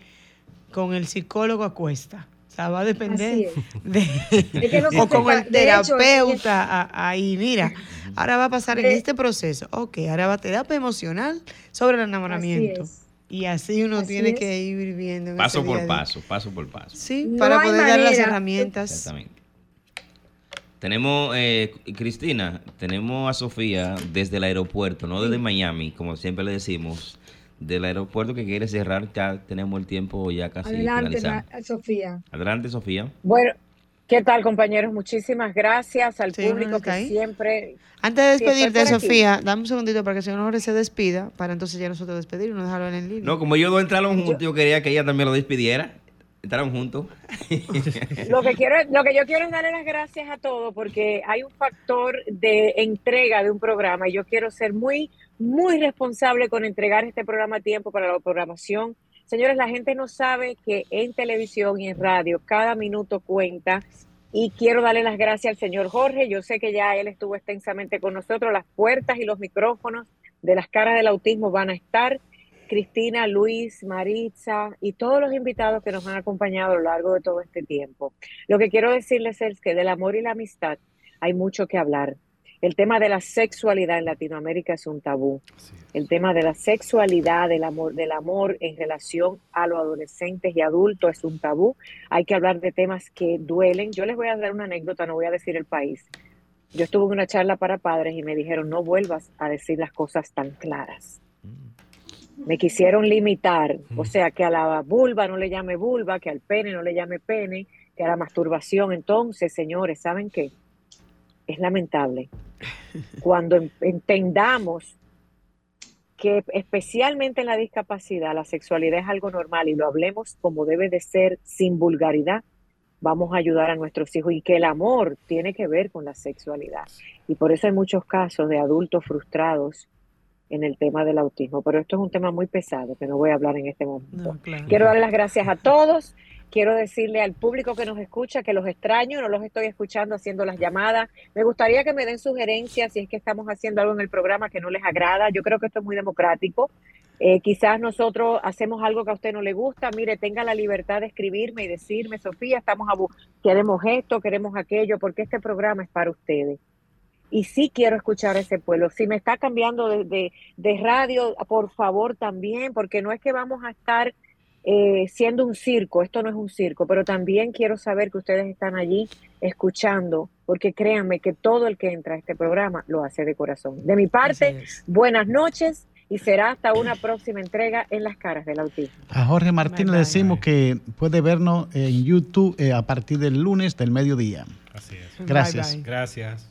con el psicólogo a cuesta. O sea, va a depender de, Es que no se o con el de hecho, terapeuta a- ahí. Mira, ahora va a pasar en De- este proceso. Ok, ahora va terapia emocional sobre el enamoramiento. es. Y así uno Así tiene es. que ir viviendo en Paso por a día. paso, paso por paso. Sí, No para poder dar las herramientas. Exactamente. Tenemos, eh, Cristina, tenemos a Sofía desde el aeropuerto, no desde Miami, como siempre le decimos, del aeropuerto que quiere cerrar, ya tenemos el tiempo ya casi Adelante, Sofía. Adelante, Sofía. Bueno, ¿qué tal compañeros? Muchísimas gracias al Sí, público que ahí. siempre... Antes de despedirte. Sofía, dame un segundito para que el señor Jorge se despida, para entonces ya nosotros despedirnos, no dejarlo en línea. No, como ellos dos entraron juntos, yo quería que ella también lo despidiera. Entraron juntos. Lo que quiero, lo que yo quiero es darle las gracias a todos porque hay un factor de entrega de un programa y yo quiero ser muy, muy responsable con entregar este programa a tiempo para la programación. Señores, la gente no sabe que en televisión y en radio cada minuto cuenta y quiero darle las gracias al señor Jorge. Yo sé que ya él estuvo extensamente con nosotros. Las puertas y los micrófonos de las caras del autismo van a estar. Cristina, Luis, Maritza y todos los invitados que nos han acompañado a lo largo de todo este tiempo. Lo que quiero decirles es que del amor y la amistad hay mucho que hablar. El tema de la sexualidad en Latinoamérica es un tabú. El tema de la sexualidad, del amor, del amor en relación a los adolescentes y adultos es un tabú. Hay que hablar de temas que duelen. Yo les voy a dar una anécdota, no voy a decir el país. Yo estuve en una charla para padres y me dijeron, no vuelvas a decir las cosas tan claras. Me quisieron limitar, o sea, que a la vulva no le llame vulva, que al pene no le llame pene, que a la masturbación. Entonces, señores, ¿saben qué? Es lamentable cuando en- entendamos que especialmente en la discapacidad la sexualidad es algo normal y lo hablemos como debe de ser sin vulgaridad, vamos a ayudar a nuestros hijos y que el amor tiene que ver con la sexualidad. Y por eso hay muchos casos de adultos frustrados en el tema del autismo, pero esto es un tema muy pesado que no voy a hablar en este momento. Quiero dar las gracias a todos. Quiero decirle al público que nos escucha que los extraño, no los estoy escuchando haciendo las llamadas. Me gustaría que me den sugerencias si es que estamos haciendo algo en el programa que no les agrada. Yo creo que esto es muy democrático. Eh, quizás nosotros hacemos algo que a usted no le gusta. Mire, tenga la libertad de escribirme y decirme, Sofía, estamos queremos esto, queremos aquello, porque este programa es para ustedes. Y sí quiero escuchar a ese pueblo. Si me está cambiando de, de- de radio, por favor también, porque no es que vamos a estar eh, siendo un circo, esto no es un circo, pero también quiero saber que ustedes están allí escuchando, porque créanme que todo el que entra a este programa lo hace de corazón. De mi parte, buenas noches y será hasta una próxima entrega en las caras del autismo. A Jorge Martín le decimos que puede vernos en YouTube eh, a partir del lunes del mediodía. Así es. Gracias. Gracias.